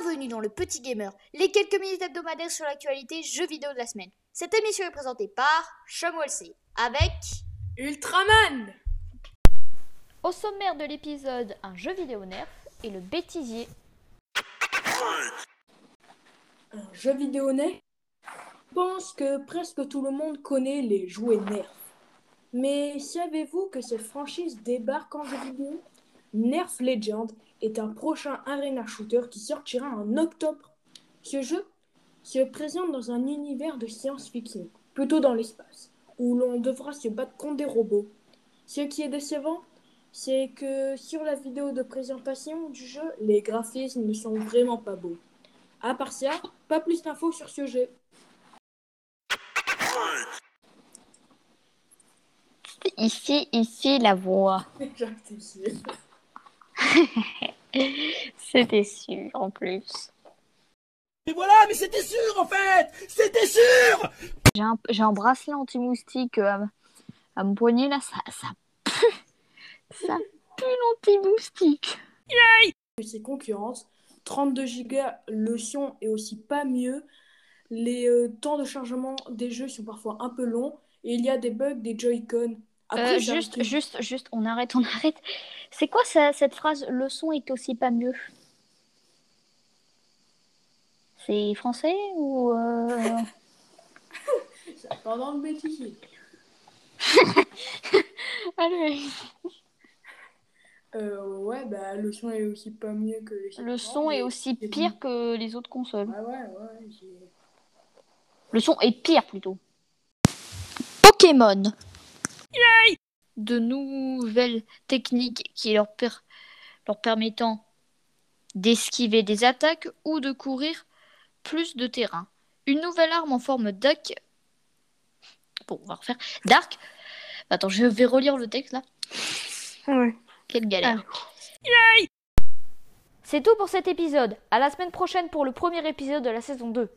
bienvenue dans le Petit Gamer, les quelques minutes hebdomadaires sur l'actualité jeux vidéo de la semaine. Cette émission est présentée par Chumwell avec Ultraman Au sommaire de l'épisode, un jeu vidéo nerf et le bêtisier. Un jeu vidéo nerf? Je pense que presque tout le monde connaît les jouets nerf. Mais savez-vous que cette franchise débarque en jeu vidéo? Nerf Legend est un prochain arena shooter qui sortira en octobre. Ce jeu se présente dans un univers de science-fiction, plutôt dans l'espace, où l'on devra se battre contre des robots. Ce qui est décevant, c'est que sur la vidéo de présentation du jeu, les graphismes ne sont vraiment pas beaux. À part ça, pas plus d'infos sur ce jeu. Ici, ici, la voix. C'était sûr en plus. Mais voilà, mais c'était sûr en fait C'était sûr J'ai un, bracelet anti-moustique euh, à, à mon poignet là, ça, ça pue. Ça pue l'anti-moustique. ses concurrentes. 32 Go, le son est aussi pas mieux. Les euh, temps de chargement des jeux sont parfois un peu longs. Et il y a des bugs des Joy-Con. Après, Euh, juste, juste, juste, on arrête, on arrête. C'est quoi ça, cette phrase Le son est aussi pas mieux C'est français ou. euh, Pendant le bêtisier. Allez. Euh, ouais, bah le son est aussi pas mieux que les Le son est aussi pire que les autres consoles. Ouais, ouais, ouais. j'ai- Le son est pire plutôt. Pokémon. De nouvelles techniques qui leur, per- leur permettant d'esquiver des attaques ou de courir plus de terrain. Une nouvelle arme en forme d'arc. Bon, on va refaire. Dark. Attends, je vais relire le texte là. Ouais. Quelle galère. C'est tout pour cet épisode. À la semaine prochaine pour le premier épisode de la saison 2.